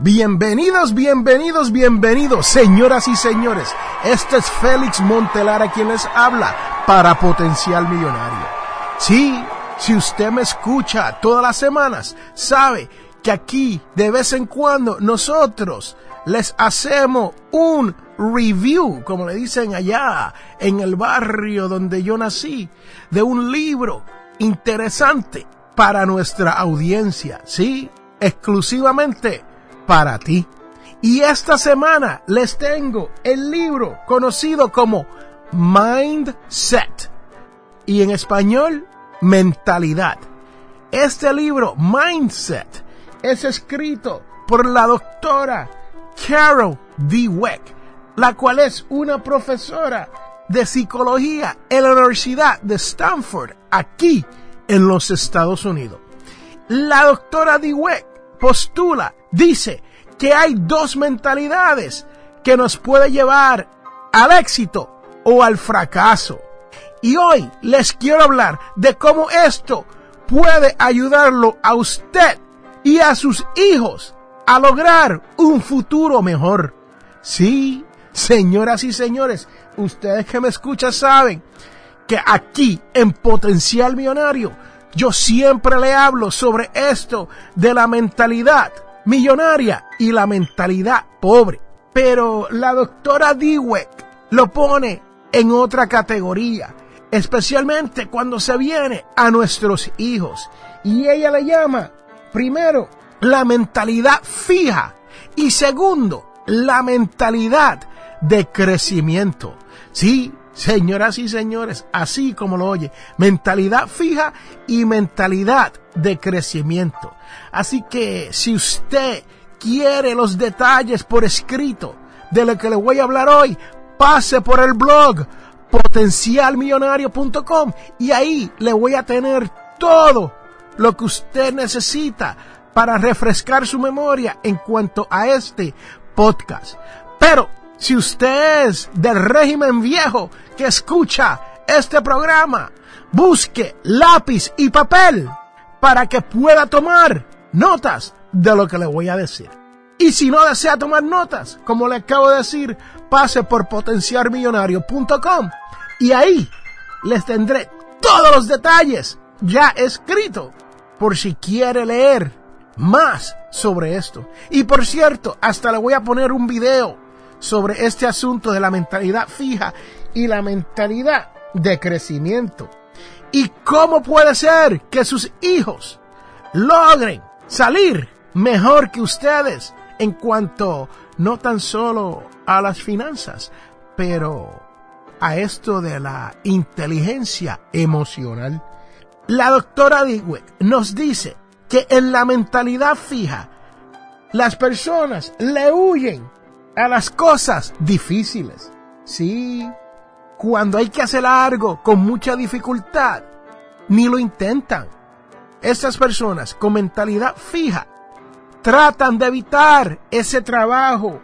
Bienvenidos, bienvenidos, bienvenidos, señoras y señores. Este es Félix Montelara quien les habla para Potencial Millonario. Sí, si usted me escucha todas las semanas, sabe que aquí de vez en cuando nosotros les hacemos un review, como le dicen allá en el barrio donde yo nací, de un libro interesante para nuestra audiencia, sí, exclusivamente para ti. Y esta semana les tengo el libro conocido como Mindset y en español Mentalidad. Este libro, Mindset, es escrito por la doctora Carol Dweck, la cual es una profesora de psicología en la Universidad de Stanford, aquí en los Estados Unidos. La doctora Dweck postula, dice que hay dos mentalidades que nos puede llevar al éxito o al fracaso. Y hoy les quiero hablar de cómo esto puede ayudarlo a usted y a sus hijos a lograr un futuro mejor. Sí, señoras y señores, ustedes que me escuchan saben que aquí en Potencial Millonario yo siempre le hablo sobre esto de la mentalidad millonaria y la mentalidad pobre. Pero la doctora Dweck lo pone en otra categoría, especialmente cuando se viene a nuestros hijos. Y ella le llama Primero, la mentalidad fija. Y segundo, la mentalidad de crecimiento. Sí, señoras y señores, así como lo oye, mentalidad fija y mentalidad de crecimiento. Así que si usted quiere los detalles por escrito de lo que le voy a hablar hoy, pase por el blog potencialmillonario.com y ahí le voy a tener todo lo que usted necesita para refrescar su memoria en cuanto a este podcast. Pero si usted es del régimen viejo que escucha este programa, busque lápiz y papel para que pueda tomar notas de lo que le voy a decir. Y si no desea tomar notas, como le acabo de decir, pase por potenciarmillonario.com y ahí les tendré todos los detalles ya escritos por si quiere leer más sobre esto. Y por cierto, hasta le voy a poner un video sobre este asunto de la mentalidad fija y la mentalidad de crecimiento. Y cómo puede ser que sus hijos logren salir mejor que ustedes en cuanto no tan solo a las finanzas, pero a esto de la inteligencia emocional. La doctora Dweck nos dice que en la mentalidad fija, las personas le huyen a las cosas difíciles. Sí, cuando hay que hacer algo con mucha dificultad, ni lo intentan. Estas personas con mentalidad fija tratan de evitar ese trabajo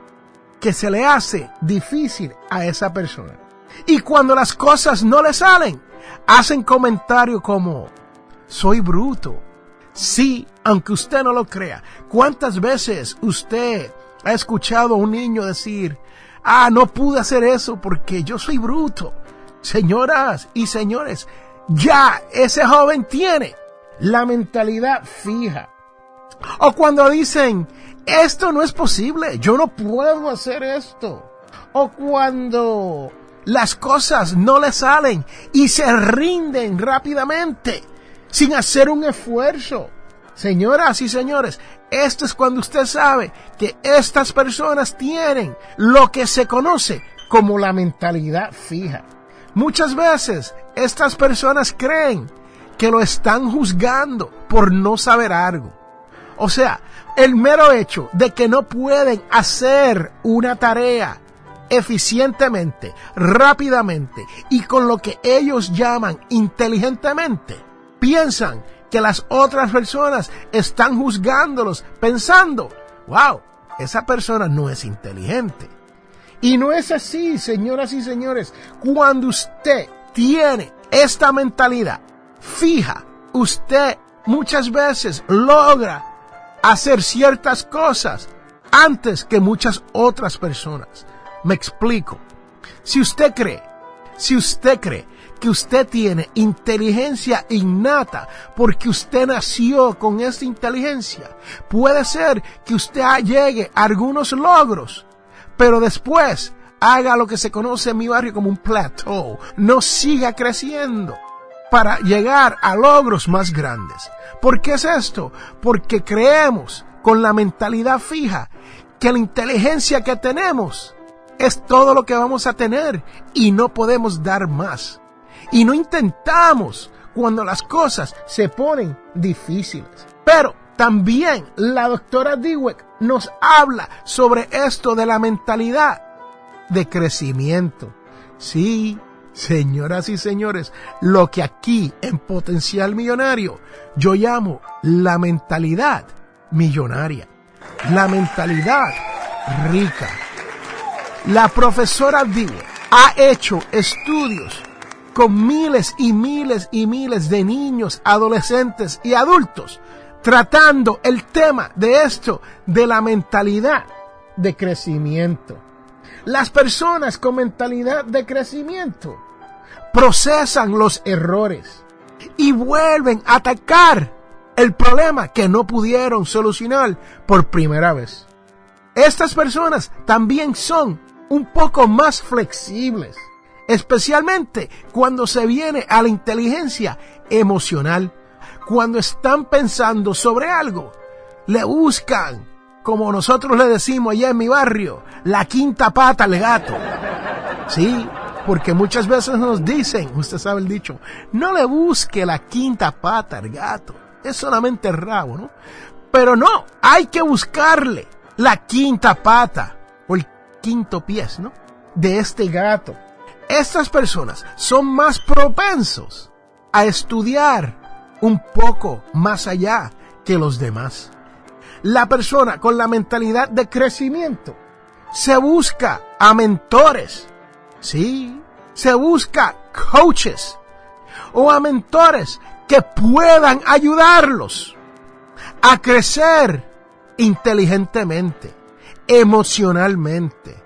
que se le hace difícil a esa persona. Y cuando las cosas no le salen, hacen comentarios como, soy bruto. Sí, aunque usted no lo crea. ¿Cuántas veces usted ha escuchado a un niño decir, ah, no pude hacer eso porque yo soy bruto? Señoras y señores, ya ese joven tiene la mentalidad fija. O cuando dicen, esto no es posible, yo no puedo hacer esto. O cuando las cosas no le salen y se rinden rápidamente sin hacer un esfuerzo. Señoras y señores, esto es cuando usted sabe que estas personas tienen lo que se conoce como la mentalidad fija. Muchas veces estas personas creen que lo están juzgando por no saber algo. O sea, el mero hecho de que no pueden hacer una tarea eficientemente, rápidamente y con lo que ellos llaman inteligentemente, piensan que las otras personas están juzgándolos pensando, wow, esa persona no es inteligente. Y no es así, señoras y señores. Cuando usted tiene esta mentalidad fija, usted muchas veces logra hacer ciertas cosas antes que muchas otras personas. Me explico. Si usted cree, si usted cree que usted tiene inteligencia innata porque usted nació con esta inteligencia, puede ser que usted llegue a algunos logros, pero después haga lo que se conoce en mi barrio como un plateau, no siga creciendo para llegar a logros más grandes. ¿Por qué es esto? Porque creemos con la mentalidad fija que la inteligencia que tenemos es todo lo que vamos a tener y no podemos dar más. Y no intentamos cuando las cosas se ponen difíciles. Pero también la doctora Dweck nos habla sobre esto de la mentalidad de crecimiento. Sí, señoras y señores, lo que aquí en Potencial Millonario yo llamo la mentalidad millonaria, la mentalidad rica. La profesora Dweck ha hecho estudios con miles y miles y miles de niños, adolescentes y adultos tratando el tema de esto, de la mentalidad de crecimiento. Las personas con mentalidad de crecimiento procesan los errores y vuelven a atacar el problema que no pudieron solucionar por primera vez. Estas personas también son un poco más flexibles, especialmente cuando se viene a la inteligencia emocional. Cuando están pensando sobre algo, le buscan, como nosotros le decimos allá en mi barrio, la quinta pata al gato. Sí, porque muchas veces nos dicen, usted sabe el dicho, no le busque la quinta pata al gato, es solamente el rabo, ¿no? Pero no, hay que buscarle la quinta pata o el quinto pie, ¿no? De este gato. Estas personas son más propensos a estudiar un poco más allá que los demás. La persona con la mentalidad de crecimiento se busca a mentores, sí, se busca coaches o a mentores que puedan ayudarlos a crecer inteligentemente, emocionalmente.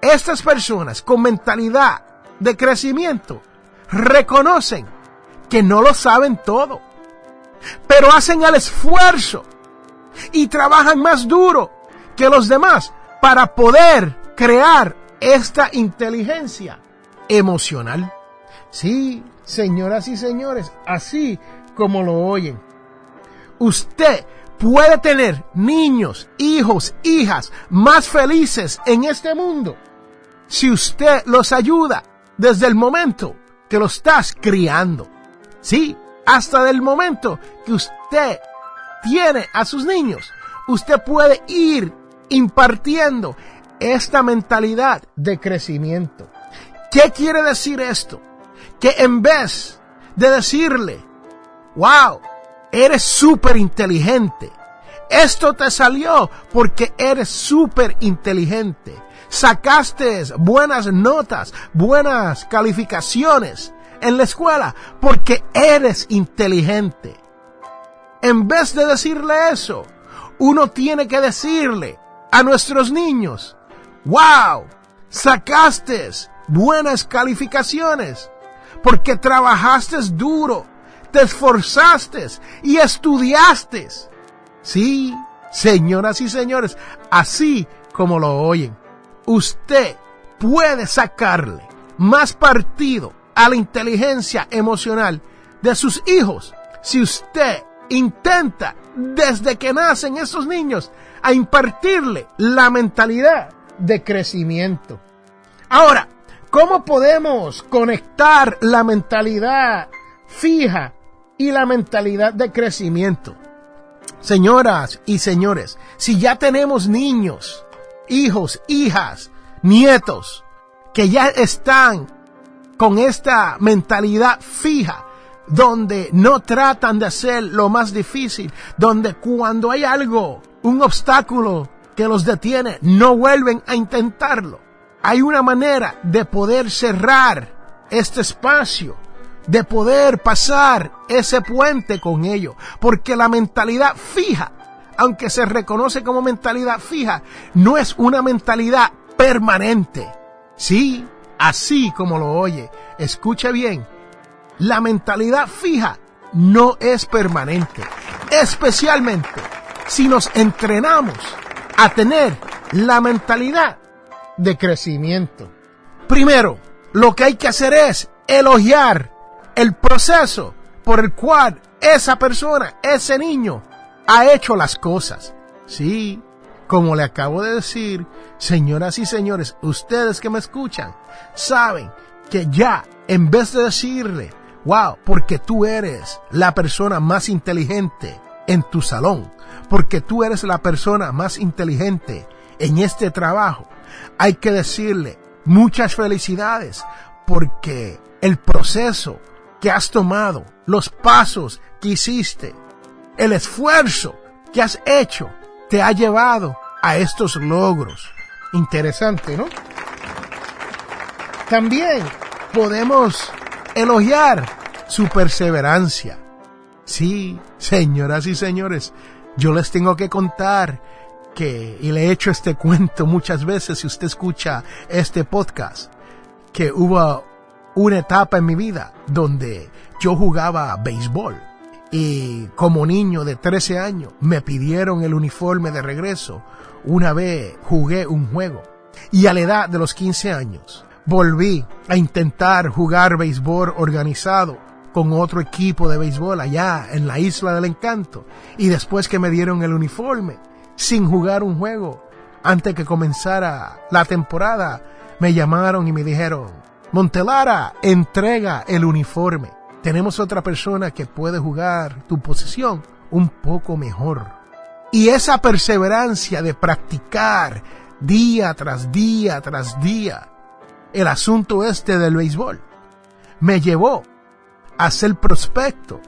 Estas personas con mentalidad de crecimiento reconocen que no lo saben todo, pero hacen el esfuerzo y trabajan más duro que los demás para poder crear esta inteligencia emocional. Sí, señoras y señores, así como lo oyen. Usted puede tener niños, hijos, hijas más felices en este mundo si usted los ayuda desde el momento que lo estás criando. Sí, hasta del momento que usted tiene a sus niños, usted puede ir impartiendo esta mentalidad de crecimiento. ¿Qué quiere decir esto? Que en vez de decirle, wow, eres súper inteligente, esto te salió porque eres súper inteligente sacaste buenas notas, buenas calificaciones en la escuela porque eres inteligente. En vez de decirle eso, uno tiene que decirle a nuestros niños, wow, sacaste buenas calificaciones porque trabajaste duro, te esforzaste y estudiaste. Sí, señoras y señores, así como lo oyen. Usted puede sacarle más partido a la inteligencia emocional de sus hijos si usted intenta desde que nacen esos niños a impartirle la mentalidad de crecimiento. Ahora, ¿cómo podemos conectar la mentalidad fija y la mentalidad de crecimiento? Señoras y señores, si ya tenemos niños, hijos, hijas, nietos, que ya están con esta mentalidad fija, donde no tratan de hacer lo más difícil, donde cuando hay algo, un obstáculo que los detiene, no vuelven a intentarlo. Hay una manera de poder cerrar este espacio, de poder pasar ese puente con ellos, porque la mentalidad fija, aunque se reconoce como mentalidad fija, no es una mentalidad permanente. Sí, así como lo oye, escuche bien, la mentalidad fija no es permanente, especialmente si nos entrenamos a tener la mentalidad de crecimiento. Primero, lo que hay que hacer es elogiar el proceso por el cual esa persona, ese niño, ha hecho las cosas. Sí, como le acabo de decir, señoras y señores, ustedes que me escuchan, saben que ya, en vez de decirle, wow, porque tú eres la persona más inteligente en tu salón, porque tú eres la persona más inteligente en este trabajo, hay que decirle muchas felicidades porque el proceso que has tomado, los pasos que hiciste, el esfuerzo que has hecho, te ha llevado a estos logros. Interesante, ¿no? También podemos elogiar su perseverancia. Sí, señoras y señores, yo les tengo que contar que, y le he hecho este cuento muchas veces si usted escucha este podcast, que hubo una etapa en mi vida donde yo jugaba béisbol y como niño de 13 años me pidieron el uniforme de regreso. Una vez jugué un juego. Y a la edad de los 15 años volví a intentar jugar béisbol organizado con otro equipo de béisbol allá en la isla del encanto. Y después que me dieron el uniforme sin jugar un juego antes que comenzara la temporada me llamaron y me dijeron Montelara entrega el uniforme tenemos otra persona que puede jugar tu posición un poco mejor y esa perseverancia de practicar día tras día tras día el asunto este del béisbol me llevó a ser prospecto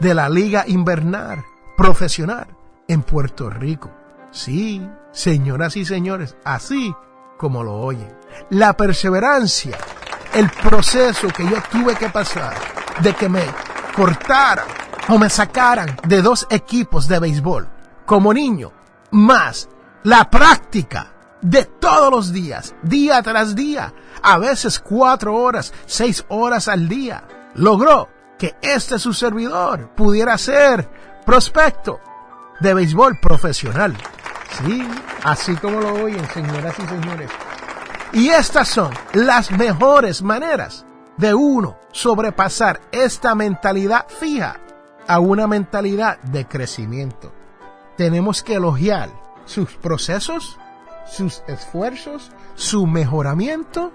de la liga invernal profesional en Puerto Rico. Sí, señoras y señores, así como lo oyen. La perseverancia, el proceso que yo tuve que pasar de que me cortaran o me sacaran de dos equipos de béisbol como niño, más la práctica de todos los días, día tras día, a veces cuatro horas, seis horas al día, logró que este su servidor pudiera ser prospecto de béisbol profesional. Sí, así como lo oyen, señoras y señores. Y estas son las mejores maneras de uno sobrepasar esta mentalidad fija a una mentalidad de crecimiento. Tenemos que elogiar sus procesos, sus esfuerzos, su mejoramiento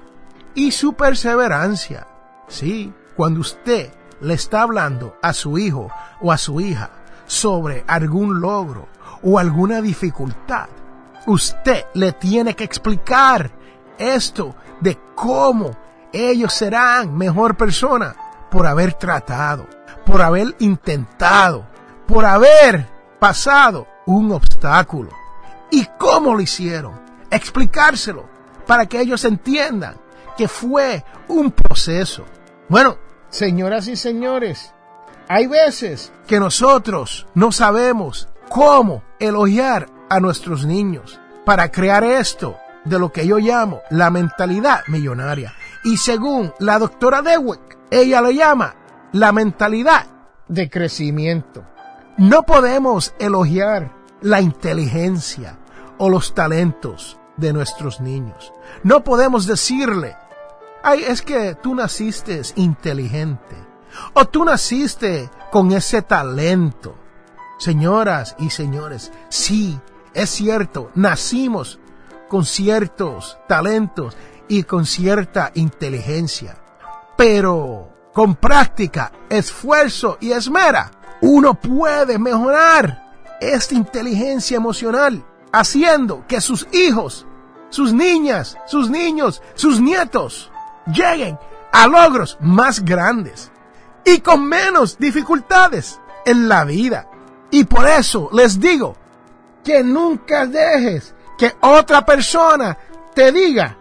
y su perseverancia. Sí, cuando usted le está hablando a su hijo o a su hija sobre algún logro o alguna dificultad, usted le tiene que explicar esto de cómo ellos serán mejor persona por haber tratado, por haber intentado, por haber pasado un obstáculo. ¿Y cómo lo hicieron? Explicárselo para que ellos entiendan que fue un proceso. Bueno, señoras y señores, hay veces que nosotros no sabemos cómo elogiar a nuestros niños para crear esto de lo que yo llamo la mentalidad millonaria. Y según la doctora Dewick, ella lo llama la mentalidad de crecimiento. No podemos elogiar la inteligencia o los talentos de nuestros niños. No podemos decirle, ay, es que tú naciste inteligente o tú naciste con ese talento. Señoras y señores, sí, es cierto, nacimos con ciertos talentos y con cierta inteligencia, pero con práctica, esfuerzo y esmera, uno puede mejorar esta inteligencia emocional haciendo que sus hijos, sus niñas, sus niños, sus nietos lleguen a logros más grandes y con menos dificultades en la vida. Y por eso les digo que nunca dejes que otra persona te diga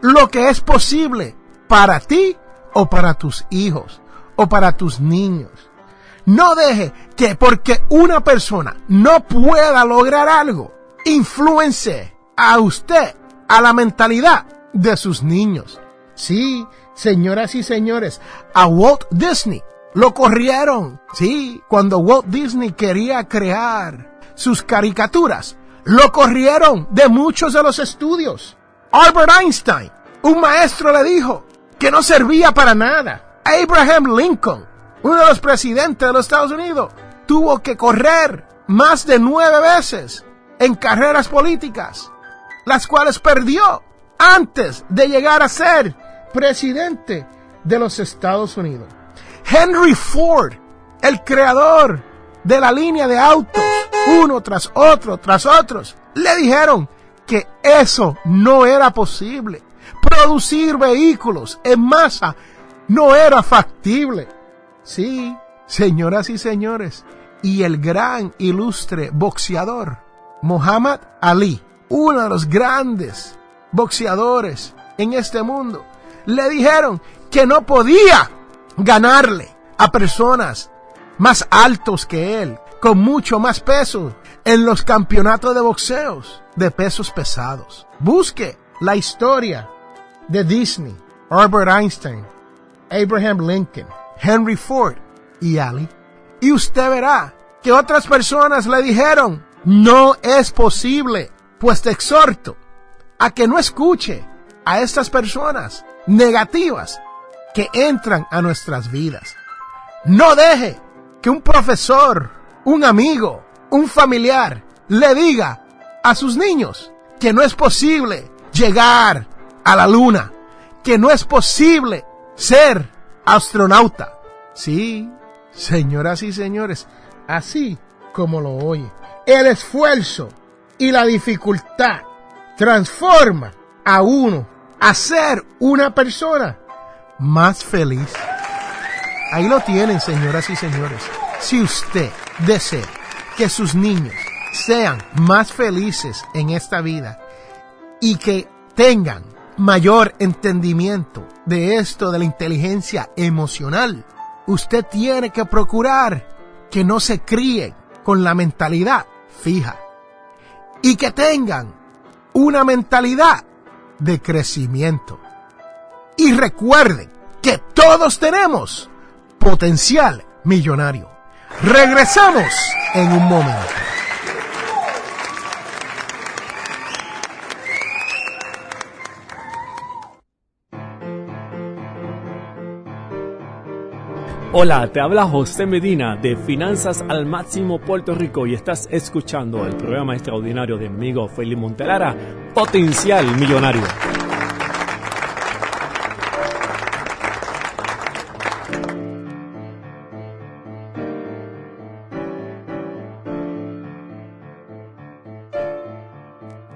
lo que es posible para ti o para tus hijos o para tus niños. No deje que porque una persona no pueda lograr algo, influence a usted, a la mentalidad de sus niños. Sí, señoras y señores, a Walt Disney lo corrieron. Sí, cuando Walt Disney quería crear sus caricaturas, lo corrieron de muchos de los estudios. Albert Einstein, un maestro le dijo que no servía para nada. Abraham Lincoln, uno de los presidentes de los Estados Unidos, tuvo que correr más de nueve veces en carreras políticas, las cuales perdió antes de llegar a ser presidente de los Estados Unidos. Henry Ford, el creador de la línea de autos, uno tras otro, tras otros, le dijeron que eso no era posible. Producir vehículos en masa no era factible. Sí, señoras y señores, y el gran ilustre boxeador Muhammad Ali, uno de los grandes boxeadores en este mundo, le dijeron que no podía ganarle a personas más altos que él, con mucho más peso en los campeonatos de boxeos de pesos pesados. Busque la historia de Disney, Albert Einstein, Abraham Lincoln, Henry Ford y Ali. Y usted verá que otras personas le dijeron, no es posible, pues te exhorto a que no escuche a estas personas negativas que entran a nuestras vidas. No deje que un profesor, un amigo, un familiar le diga a sus niños que no es posible llegar a la luna, que no es posible ser astronauta. Sí, señoras y señores, así como lo oye. El esfuerzo y la dificultad transforma a uno a ser una persona más feliz. Ahí lo tienen, señoras y señores. Si usted desea que sus niños sean más felices en esta vida y que tengan mayor entendimiento de esto de la inteligencia emocional, usted tiene que procurar que no se críen con la mentalidad fija y que tengan una mentalidad de crecimiento. Y recuerden que todos tenemos potencial millonario. Regresamos en un momento. Hola, te habla José Medina de Finanzas al Máximo Puerto Rico y estás escuchando el programa extraordinario de mi amigo Felipe Montelara, Potencial Millonario.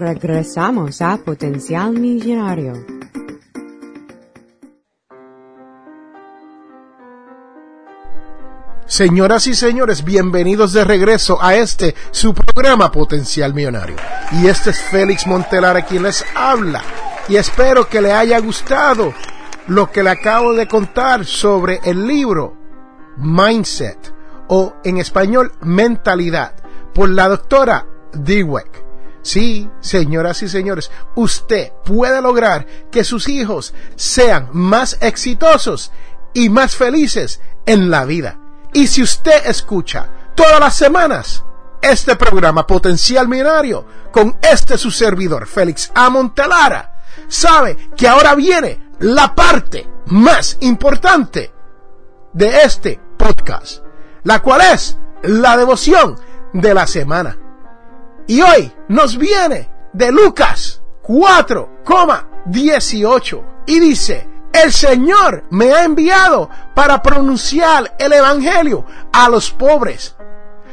Regresamos a Potencial Millonario. Señoras y señores, bienvenidos de regreso a este su programa Potencial Millonario. Y este es Félix Montelar quien les habla. Y espero que le haya gustado lo que le acabo de contar sobre el libro Mindset o en español Mentalidad por la doctora Dweck. Sí, señoras y señores, usted puede lograr que sus hijos sean más exitosos y más felices en la vida. Y si usted escucha todas las semanas este programa Potencial Millonario con este su servidor Félix A. Montelara, sabe que ahora viene la parte más importante de este podcast, la cual es la devoción de la semana. Y hoy nos viene de Lucas 4,18 y dice, el Señor me ha enviado para pronunciar el Evangelio a los pobres,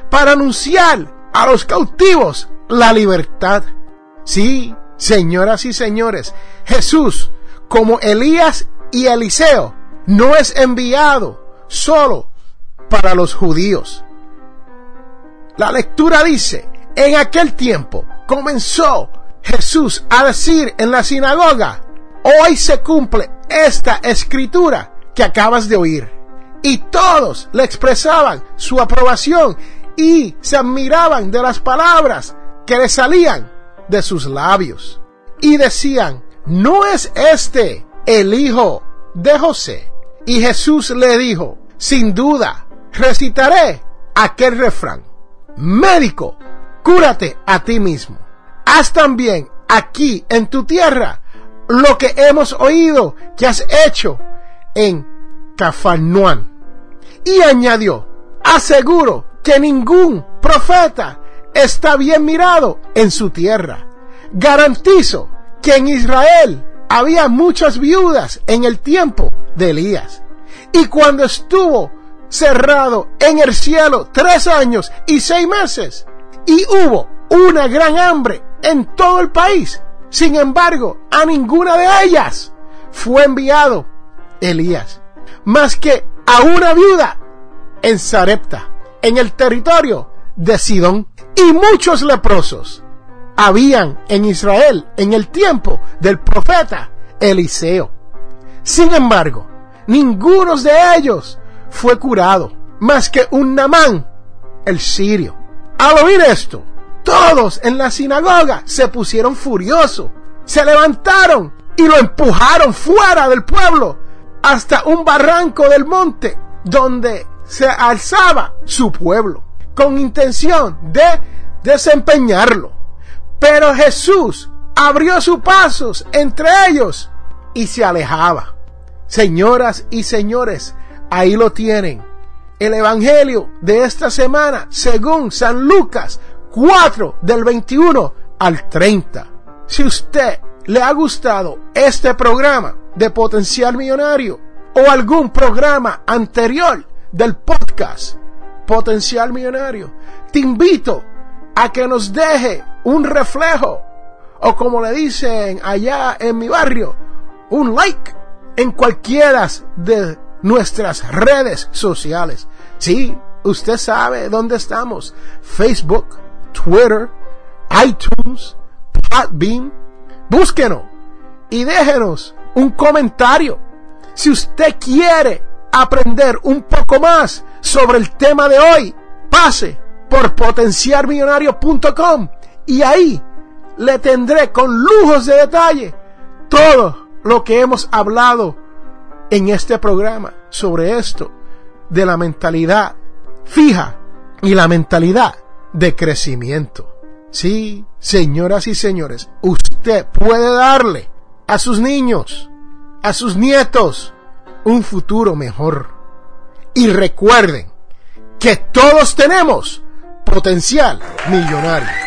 para anunciar a los cautivos la libertad. Sí, señoras y señores, Jesús, como Elías y Eliseo, no es enviado solo para los judíos. La lectura dice, en aquel tiempo comenzó Jesús a decir en la sinagoga, hoy se cumple esta escritura que acabas de oír. Y todos le expresaban su aprobación y se admiraban de las palabras que le salían de sus labios. Y decían, ¿no es este el hijo de José? Y Jesús le dijo, sin duda, recitaré aquel refrán. Médico, cúrate a ti mismo. Haz también aquí en tu tierra lo que hemos oído que has hecho en Cafarnuán. Y añadió, aseguro que ningún profeta está bien mirado en su tierra. Garantizo que en Israel había muchas viudas en el tiempo de Elías. Y cuando estuvo cerrado en el cielo tres años y seis meses, y hubo una gran hambre en todo el país, sin embargo, a ninguna de ellas fue enviado Elías, más que a una viuda en Sarepta, en el territorio de Sidón, y muchos leprosos habían en Israel en el tiempo del profeta Eliseo. Sin embargo, ninguno de ellos fue curado, más que un Namán, el sirio. Al oír esto, todos en la sinagoga se pusieron furiosos, se levantaron y lo empujaron fuera del pueblo hasta un barranco del monte donde se alzaba su pueblo, con intención de desempeñarlo. Pero Jesús abrió sus pasos entre ellos y se alejaba. Señoras y señores, ahí lo tienen. El Evangelio de esta semana, según San Lucas 4 del 21 al 30. Si usted le ha gustado este programa de Potencial Millonario o algún programa anterior del podcast Potencial Millonario, te invito a que nos deje un reflejo o como le dicen allá en mi barrio, un like en cualquiera de nuestras redes sociales. Sí, usted sabe dónde estamos. Facebook, Twitter, iTunes, Podbean. Búsquenos y déjenos un comentario. Si usted quiere aprender un poco más sobre el tema de hoy, pase por potenciarmillonario.com y ahí le tendré con lujos de detalle todo lo que hemos hablado en este programa sobre esto de la mentalidad fija y la mentalidad de crecimiento. Sí, señoras y señores, usted puede darle a sus niños, a sus nietos, un futuro mejor. Y recuerden que todos tenemos potencial millonario.